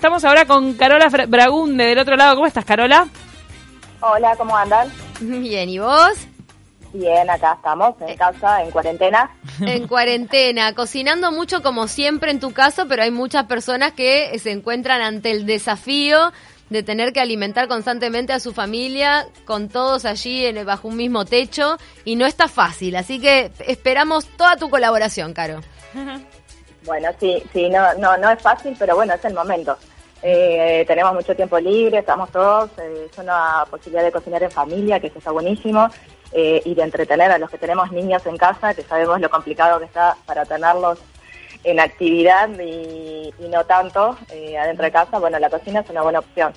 Estamos ahora con Carola Bragunde del otro lado. ¿Cómo estás, Carola? Hola, ¿cómo andan? Bien, ¿y vos? Bien, acá estamos, en casa, en cuarentena. En cuarentena, cocinando mucho como siempre en tu caso, pero hay muchas personas que se encuentran ante el desafío de tener que alimentar constantemente a su familia con todos allí en, bajo un mismo techo y no está fácil, así que esperamos toda tu colaboración, Caro. Bueno, sí, sí, no, no, no es fácil, pero bueno, es el momento. Eh, tenemos mucho tiempo libre, estamos todos, eh, es una posibilidad de cocinar en familia, que eso está buenísimo, eh, y de entretener a los que tenemos niños en casa, que sabemos lo complicado que está para tenerlos en actividad y, y no tanto eh, adentro de casa, bueno, la cocina es una buena opción.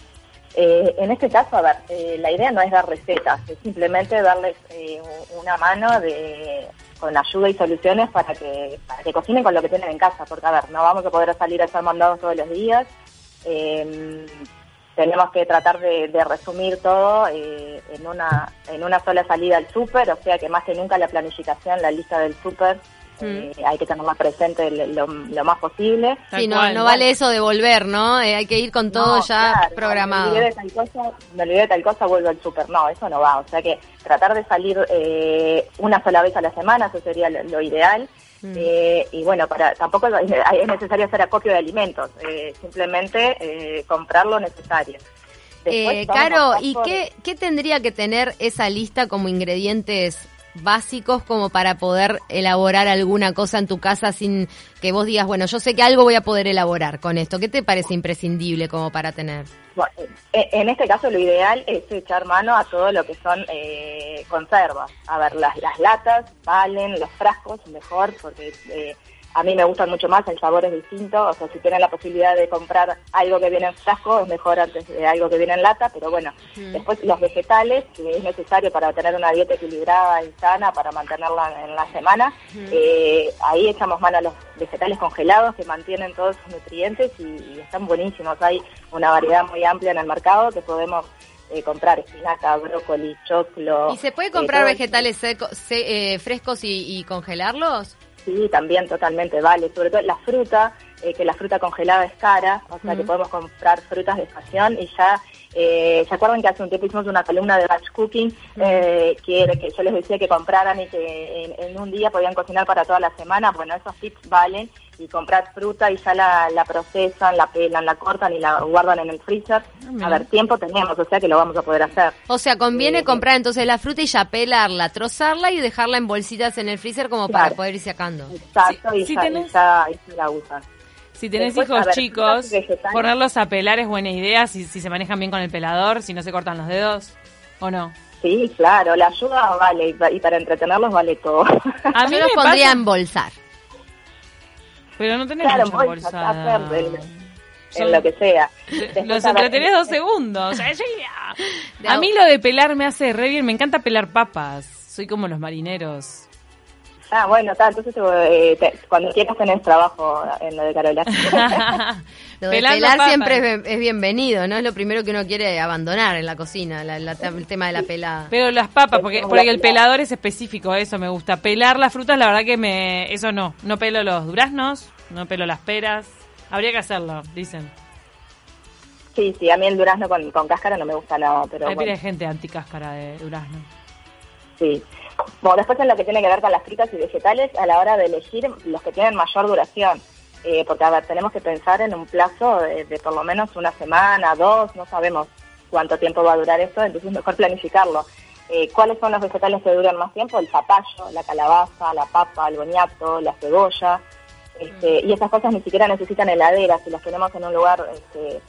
Eh, en este caso, a ver, la idea no es dar recetas, es simplemente darles una mano de, con ayuda y soluciones para que, para que cocinen con lo que tienen en casa, porque a ver, no vamos a poder salir a hacer mandados todos los días, eh, tenemos que tratar de, de resumir todo eh, en una en una sola salida al súper, o sea que más que nunca la planificación, la lista del súper, eh, hay que tenerla presente lo, lo más posible. Tal Sí, no, cual. no vale eso de volver, ¿no? Eh, hay que ir con todo No, ya claro, programado. Me olvidé de tal cosa, me olvidé de tal cosa, vuelvo al súper. No, eso no va. O sea que tratar de salir eh, una sola vez a la semana, eso sería lo, lo ideal. Mm. Eh, y bueno, para tampoco es es necesario hacer acopio de alimentos, eh, simplemente eh, comprar lo necesario. Después Eh, optar ¿y qué, qué tendría que tener esa lista como ingredientes básicos como para poder elaborar alguna cosa en tu casa sin que vos digas, bueno, yo sé que algo voy a poder elaborar con esto? ¿Qué te parece imprescindible como para tener? Bueno, eh, en este caso lo ideal es echar mano a todo lo que son eh, conservas. A ver, las, las latas valen, los frascos mejor, porque eh, a mí me gustan mucho más, el sabor es distinto. O sea, si tienen la posibilidad de comprar algo que viene en frasco, es mejor antes de algo que viene en lata. Pero bueno, después los vegetales, que es necesario para tener una dieta equilibrada y sana, para mantenerla en la semana, eh, ahí echamos mano a los vegetales congelados que mantienen todos sus nutrientes y, y están buenísimos. Hay una variedad muy amplia en el mercado que podemos eh, comprar espinaca, brócoli, choclo. ¿Y se puede comprar vegetales secos, se- eh, frescos y, y congelarlos? Sí, también totalmente vale. Sobre todo la fruta, eh, que la fruta congelada es cara, o sea que podemos comprar frutas de estación y ya, eh, ¿se acuerdan que hace un tiempo hicimos una columna de batch cooking eh, que, que yo les decía que compraran y que en, en un día podían cocinar para toda la semana? Bueno, esos tips valen y comprar fruta y ya la, la procesan, la pelan, la cortan y la guardan en el freezer. mira. A ver, tiempo tenemos, o sea que lo vamos a poder hacer. O sea, conviene Eh, comprar entonces la fruta y ya pelarla, trozarla y dejarla en bolsitas en el freezer como para poder ir sacando. Exacto, Si- y, si ya, tenés- y ya- y ya la usan. Si tenés Después, hijos a ver, chicos, ponerlos a pelar es buena idea si, si se manejan bien con el pelador, si no se cortan los dedos, ¿o no? Sí, claro, la ayuda vale y, pa- y para entretenerlos vale todo. A mí Yo los me pondría pasa- en bolsar. Pero no tenés claro, mucha tupper, en, Son- en lo que sea. Los Después, entretenés dos segundos. A mí lo de pelar me hace re bien. Me encanta pelar papas. Soy como los marineros. Ah, bueno, está, entonces eh, te- cuando quieras tenés trabajo en lo de Carola. Lo de Pelando pelar papas. siempre es, bien- es bienvenido, ¿no? Es lo primero que uno quiere abandonar en la cocina, la- la- el tema de la pelada. Pero las papas, porque, porque el pelador es específico, eso me gusta. Pelar las frutas, la verdad que me... Eso no. No pelo los duraznos, no pelo las peras. Habría que hacerlo, dicen. sí, sí, a mí el durazno con, con cáscara no me gusta nada, pero Hay bueno, gente anticáscara de durazno. sí. Bueno, después en lo que tiene que ver con las frutas y vegetales, a la hora de elegir los que tienen mayor duración. Eh, porque, a ver, tenemos que pensar en un plazo de, de por lo menos una semana, dos, no sabemos cuánto tiempo va a durar esto, entonces es mejor planificarlo. Eh, ¿Cuáles son los vegetales que duran más tiempo? El zapallo, la calabaza, la papa, el boniato, la cebolla. Este, y esas cosas ni siquiera necesitan heladera, si las tenemos en un lugar este,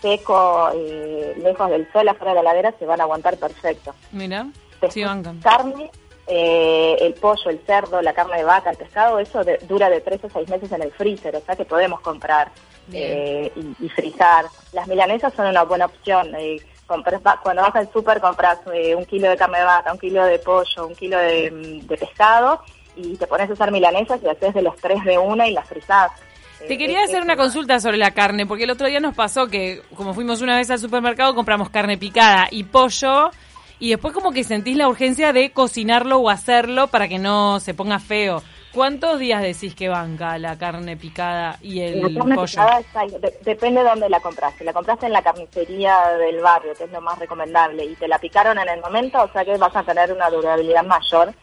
seco, eh, lejos del sol, afuera de la heladera, se van a aguantar perfecto. Mira, Después, sí carne, eh, el pollo, el cerdo, la carne de vaca, el pescado, eso de- dura de tres a seis meses en el freezer, o sea que podemos comprar eh, y, y frizar. Las milanesas son una buena opción. eh, compras- cuando vas al súper compras eh, un kilo de carne de vaca, un kilo de pollo, un kilo de, mm, de pescado y te pones a hacer milanesas y haces de los tres de una y las frizás. Te Eh, quería hacer una consulta sobre la carne, porque el otro día nos pasó que, como fuimos una vez al supermercado, compramos carne picada y pollo, y después como que sentís la urgencia de cocinarlo o hacerlo para que no se ponga feo. ¿Cuántos días decís que banca la carne picada y el La carne pollo? picada está- de- depende de dónde la compraste. Si la compraste en la carnicería del barrio, que es lo más recomendable, y te la picaron en el momento, o sea que vas a tener una durabilidad mayor.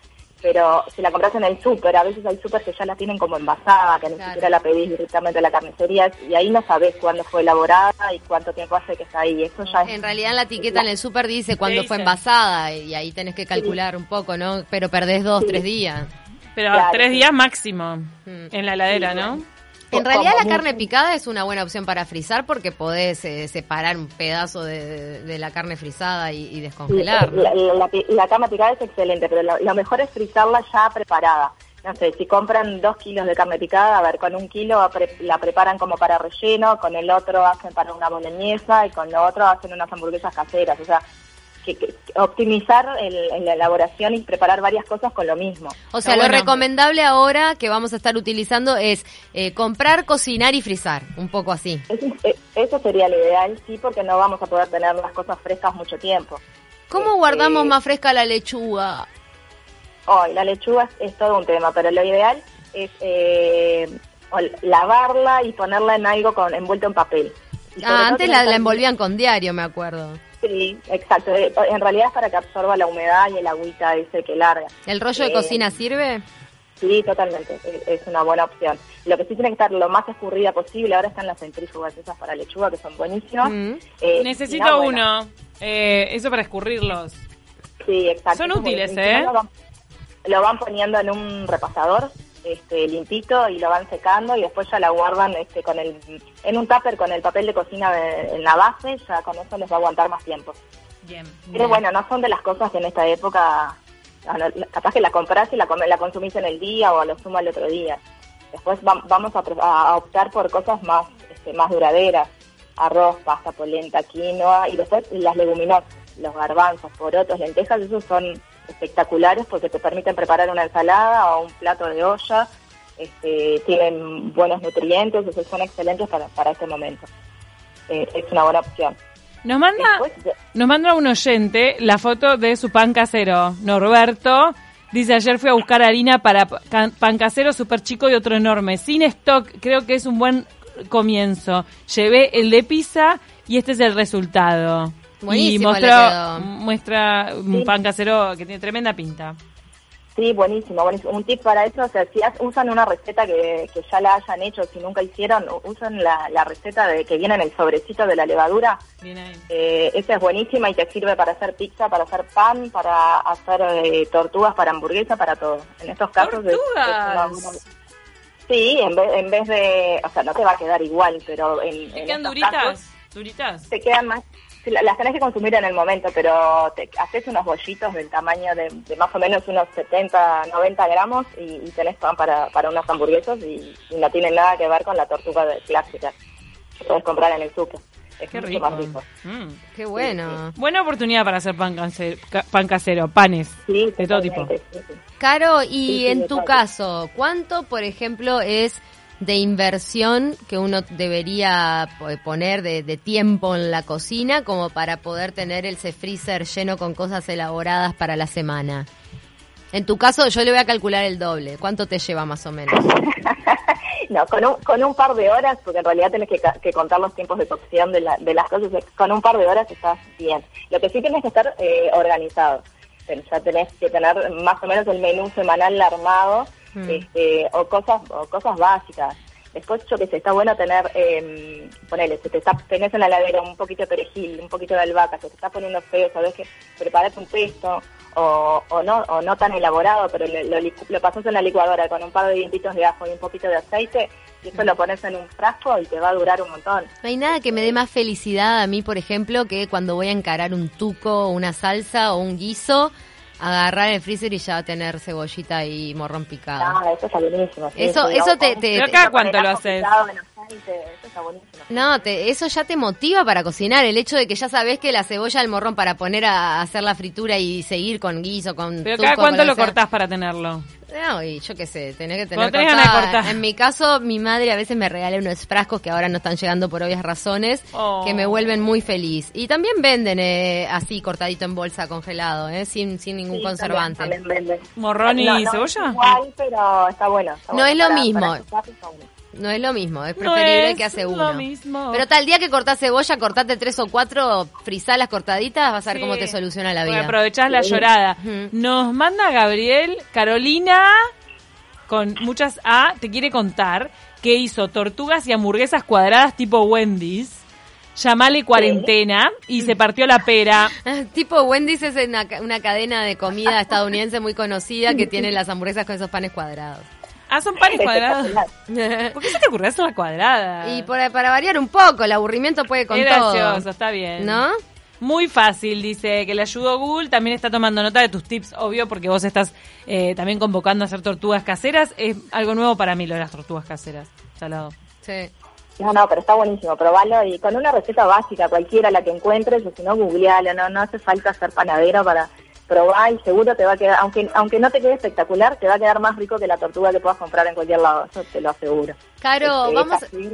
Pero si la compraste en el súper, a veces hay súper que ya la tienen como envasada, que ni Claro. siquiera la pedís directamente a la carnicería, y ahí no sabes cuándo fue elaborada y cuánto tiempo hace que está ahí. Eso ya es En realidad la etiqueta en el súper dice cuándo fue envasada y ahí tenés que calcular un poco, ¿no? Pero perdés dos, Sí. tres días. Pero Claro, tres sí. días máximo Mm. en la heladera, Sí, ¿no? bueno. En realidad la carne picada es una buena opción para frizar porque podés eh, separar un pedazo de, de- de la carne frisada y, y descongelar. ¿no? La, la, la, la carne picada es excelente, pero lo, lo mejor es frizarla ya preparada. No sé, si compran dos kilos de carne picada, a ver, con un kilo pre- la preparan como para relleno, con el otro hacen para una boloñesa y con lo otro hacen unas hamburguesas caseras. O sea, que, que- optimizar el, en la elaboración y preparar varias cosas con lo mismo. O sea, lo bueno. recomendable ahora que vamos a estar utilizando es eh, comprar, cocinar y frizar, un poco así. Eso, eh, eso sería lo ideal, sí, porque no vamos a poder tener las cosas frescas mucho tiempo. ¿Cómo Este, guardamos más fresca la lechuga? Hoy la lechuga es, es todo un tema, pero lo ideal es eh, lavarla y ponerla en algo con envuelto en papel. Ah, antes la, envolvían con diario, me acuerdo. Sí, exacto. Eh, En realidad es para que absorba la humedad y el agüita ese que larga. ¿El rollo de Eh, cocina sirve? Sí, totalmente. Es- una buena opción. Lo que sí tiene que estar lo más escurrida posible. Ahora están las centrífugas esas para lechuga que son buenísimas. Mm. Eh, Necesito bueno, uno. Eh, eso para escurrirlos. Sí, exacto. Son útiles, ¿eh? Lo van, lo van poniendo en un repasador este, limpito y lo van secando y después ya la guardan este, con el, en un tupper con el papel de cocina de- en la base, ya con eso les va a aguantar más tiempo. Bien. Pero bueno, no son de las cosas que en esta época, capaz que la compras y la, la consumís en el día o a lo sumo al otro día. Después vam- vamos a optar por cosas más, este, más duraderas, arroz, pasta, polenta, quinoa y después las leguminosas, los garbanzos, porotos, lentejas, esos son espectaculares porque te permiten preparar una ensalada o un plato de olla, este, tienen buenos nutrientes, esos son excelentes para, para este momento. Eh, es una buena opción. Nos manda, Después, nos manda un oyente la foto de su pan casero. Norberto dice, ayer fui a buscar harina para pa- pan casero súper chico y otro enorme. Sin stock, creo que es un buen comienzo. Llevé el de pizza y este es el resultado. Y Buenísimo le mostró- muestra un Sí. pan casero que tiene tremenda pinta. Sí, buenísimo, buenísimo. Un tip para eso, o sea, si usan una receta que, que ya la hayan hecho, si nunca hicieron, usan la, la receta de que viene en el sobrecito de la levadura. Bien ahí. Eh, esa es buenísima y te sirve para hacer pizza, para hacer pan, para hacer eh, tortugas, para hamburguesa, para todo. En estos casos es- es una ¡Tortugas! buena- Sí, en vez, en vez de, o sea, no te va a quedar igual, pero en, en ¿Quedan estos duritas? casos ¿Duritas? te quedan más, las tenés que consumir en el momento, pero te haces unos bollitos del tamaño de, de más o menos unos 70, 90 gramos y, y tenés pan para, para unas hamburguesas y, y no tiene nada que ver con la tortuga de clásica que puedes comprar en el súper. Es Qué mucho rico. más rico. Mm. Qué bueno. Buena oportunidad para hacer pan casero, ca- pan casero panes Sí, de todo tipo. totalmente, sí, sí. Caro, y Sí, sí, en tu caso, ¿cuánto, por ejemplo, es de inversión que uno debería po- poner de, de tiempo en la cocina como para poder tener ese freezer lleno con cosas elaboradas para la semana? En tu caso, yo le voy a calcular el doble. ¿Cuánto te lleva más o menos? No, con un, con un par de horas, porque en realidad tenés que, que contar los tiempos de cocción de, la- de las cosas, con un par de horas estás bien. Lo que sí tienes que estar eh, organizado. Ya tenés que tener más o menos el menú semanal armado, Mm. este, o cosas o cosas básicas. Después, yo que sé, está bueno tener, eh, ponele, se te está, tenés en la heladera un poquito de perejil, un poquito de albahaca, se te está poniendo feo, sabes que preparate un pesto, o, o no o no tan elaborado, pero lo, lo, lo pasas en la licuadora con un par de dientitos de ajo y un poquito de aceite, y eso lo pones en un frasco y te va a durar un montón. No hay nada que me dé más felicidad a mí, por ejemplo, que cuando voy a encarar un tuco, una salsa o un guiso, agarrar el freezer y ya tener cebollita y morrón picado. Ah, eso está buenísimo. sí, Eso- sí, eso te- te- Pero acá, ¿cuánto lo haces? Eso está buenísimo. No, te, eso ya te motiva para cocinar, el hecho de que ya sabes que la cebolla, el morrón para poner a hacer la fritura y seguir con guiso, con Pero tuco, cada cuánto lo hacer- cortás para tenerlo. No, y yo qué sé, tenés que tener cortada. En mi caso, mi madre a veces me regala unos frascos que ahora no están llegando por obvias razones, Oh. que me vuelven muy feliz. Y también venden eh, así, cortadito en bolsa, congelado, eh, sin, sin ningún Sí, conservante. también- también venden. ¿Morrón y No, no, cebolla? Igual, pero está bueno. está No bueno es lo para- mismo. para. No es lo mismo, es No preferible es que hace lo uno. mismo. Pero tal día que cortás cebolla, cortate tres o cuatro, frisá las cortaditas, vas a ver Sí. cómo te soluciona la vida. aprovechás la llorada. Nos manda Gabriel, Carolina, con muchas A, te quiere contar que hizo tortugas y hamburguesas cuadradas tipo Wendy's. Llamale cuarentena y se partió la pera. tipo Wendy's es una, una cadena de comida estadounidense muy conocida que tiene las hamburguesas con esos panes cuadrados. Ah, son panes cuadrados. ¿Por qué se te ocurrió hacer la cuadrada? y por- para variar un poco, el aburrimiento puede con todo. gracioso, está bien. ¿No? Muy fácil, dice que le ayudó Google. También está tomando nota de tus tips, obvio, porque vos estás eh, también convocando a hacer tortugas caseras. Es algo nuevo para mí lo de las tortugas caseras. Salado. Sí. No, no, pero está buenísimo, probalo y con una receta básica, cualquiera la que encuentres, o si no, googlealo, no, no hace falta ser panadero para probar y seguro te va a quedar, aunque aunque no te quede espectacular, te va a quedar más rico que la tortuga que puedas comprar en cualquier lado, eso te lo aseguro. Caro, Este, vamos, así,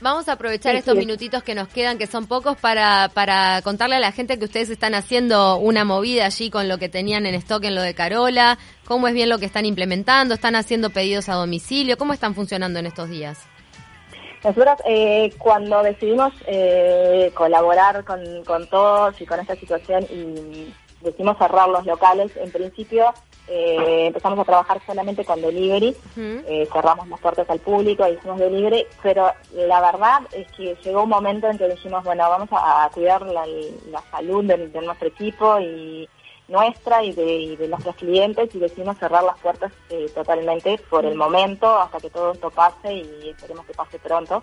vamos a aprovechar Sí, estos sí. minutitos que nos quedan, que son pocos, para, para contarle a la gente que ustedes están haciendo una movida allí con lo que tenían en stock en lo de Carola, cómo es bien lo que están implementando, están haciendo pedidos a domicilio, cómo están funcionando en estos días. Nosotros eh, cuando decidimos eh, colaborar con, con todos y con esta situación y decidimos cerrar los locales, en principio eh, empezamos a trabajar solamente con delivery, eh, cerramos las puertas al público, hicimos delivery, pero la verdad es que llegó un momento en que dijimos, bueno, vamos a, a cuidar la, la salud de, de nuestro equipo y nuestra y de, y de nuestros clientes y decidimos cerrar las puertas eh, totalmente por el momento hasta que todo esto pase y esperemos que pase pronto.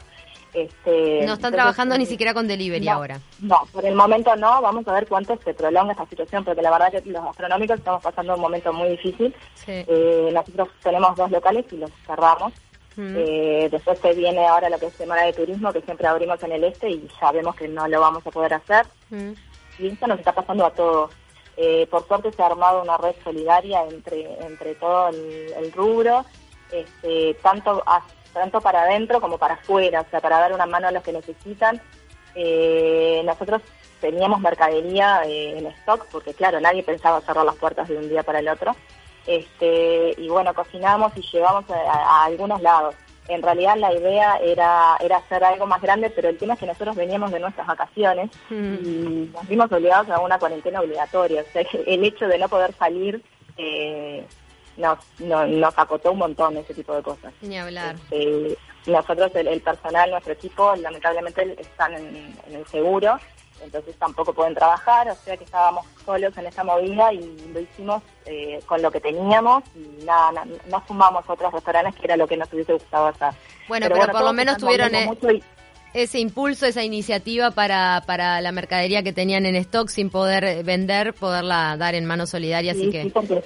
Este, No están entonces, trabajando ni eh, siquiera con delivery no, ahora. No, por el momento no. Vamos a ver cuánto se prolonga esta situación, porque la verdad que los gastronómicos estamos pasando un momento muy difícil. Sí. Eh, nosotros tenemos dos locales y los cerramos. Mm. Eh, después se viene ahora lo que es Semana de Turismo, que siempre abrimos en el este y sabemos que no lo vamos a poder hacer. Mm. Y esto nos está pasando a todos. Eh, por suerte se ha armado una red solidaria entre, entre todo el, el rubro, este, tanto, tanto para adentro como para afuera, o sea, para dar una mano a los que necesitan. Eh, nosotros teníamos mercadería eh, en stock, porque claro, nadie pensaba cerrar las puertas de un día para el otro. Este, y bueno, cocinamos y llevamos a, a- a algunos lados. En realidad la idea era, era hacer algo más grande, pero el tema es que nosotros veníamos de nuestras vacaciones Mm. y nos vimos obligados a una cuarentena obligatoria. O sea, el hecho de no poder salir eh, nos, no- nos acotó un montón ese tipo de cosas. Ni hablar. Este, nosotros, el, el personal, nuestro equipo, lamentablemente están en, en el seguro, entonces tampoco pueden trabajar, o sea que estábamos solos en esta movida y lo hicimos eh, con lo que teníamos y nada, na- no sumamos otros restaurantes que era lo que nos hubiese gustado hacer. Bueno, pero por lo menos tuvieron, eh, mucho y- ese impulso, esa iniciativa para, para la mercadería que tenían en stock sin poder vender, poderla dar en manos solidarias. Así Sí, que sí, porque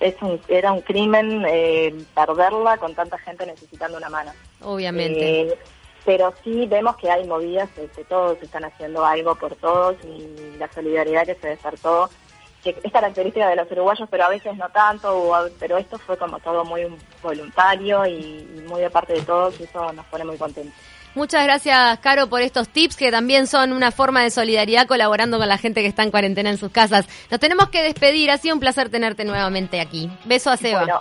es, un- era un crimen eh, perderla con tanta gente necesitando una mano. obviamente. Eh, pero sí vemos que hay movidas, este, todos están haciendo algo por todos y la solidaridad que se despertó, que es característica de los uruguayos, pero a veces no tanto, o pero esto fue como todo muy voluntario y, y muy de parte de todos y eso nos pone muy contentos. Muchas gracias, Caro, por estos tips que también son una forma de solidaridad colaborando con la gente que está en cuarentena en sus casas. Nos tenemos que despedir. Ha sido un placer tenerte nuevamente aquí. Beso a Seba. Bueno,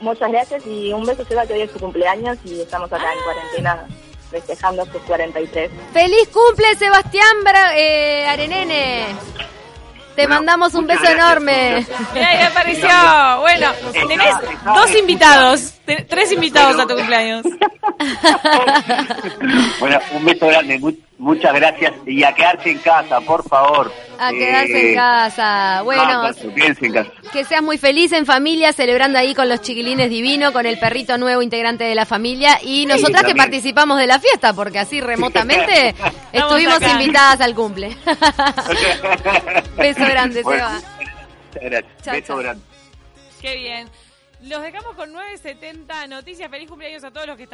muchas gracias y un beso Seba que hoy es su cumpleaños y estamos acá en cuarentena festejando sus 43. ¡Feliz cumple, Sebastián Bra- eh, Arenene! Te Bueno, mandamos un beso gracias, enorme. Mira, ahí apareció. Bueno, tenés dos invitados, tres invitados a tu cumpleaños. Bueno, un beso grande, mu- muchas gracias y a quedarse en casa, por favor. A quedarse en Eh, casa. Bueno, no, eso, quédense en casa. que seas muy feliz en familia, celebrando ahí con los chiquilines divino, con el perrito nuevo integrante de la familia y nosotras que participamos de la fiesta, porque así remotamente estuvimos acá. invitadas al cumple. Beso grande, Bueno, Seba. muchas gracias. Chao, beso chao. grande. Qué bien. Los dejamos con 9.70 noticias. Feliz cumpleaños a todos los que están.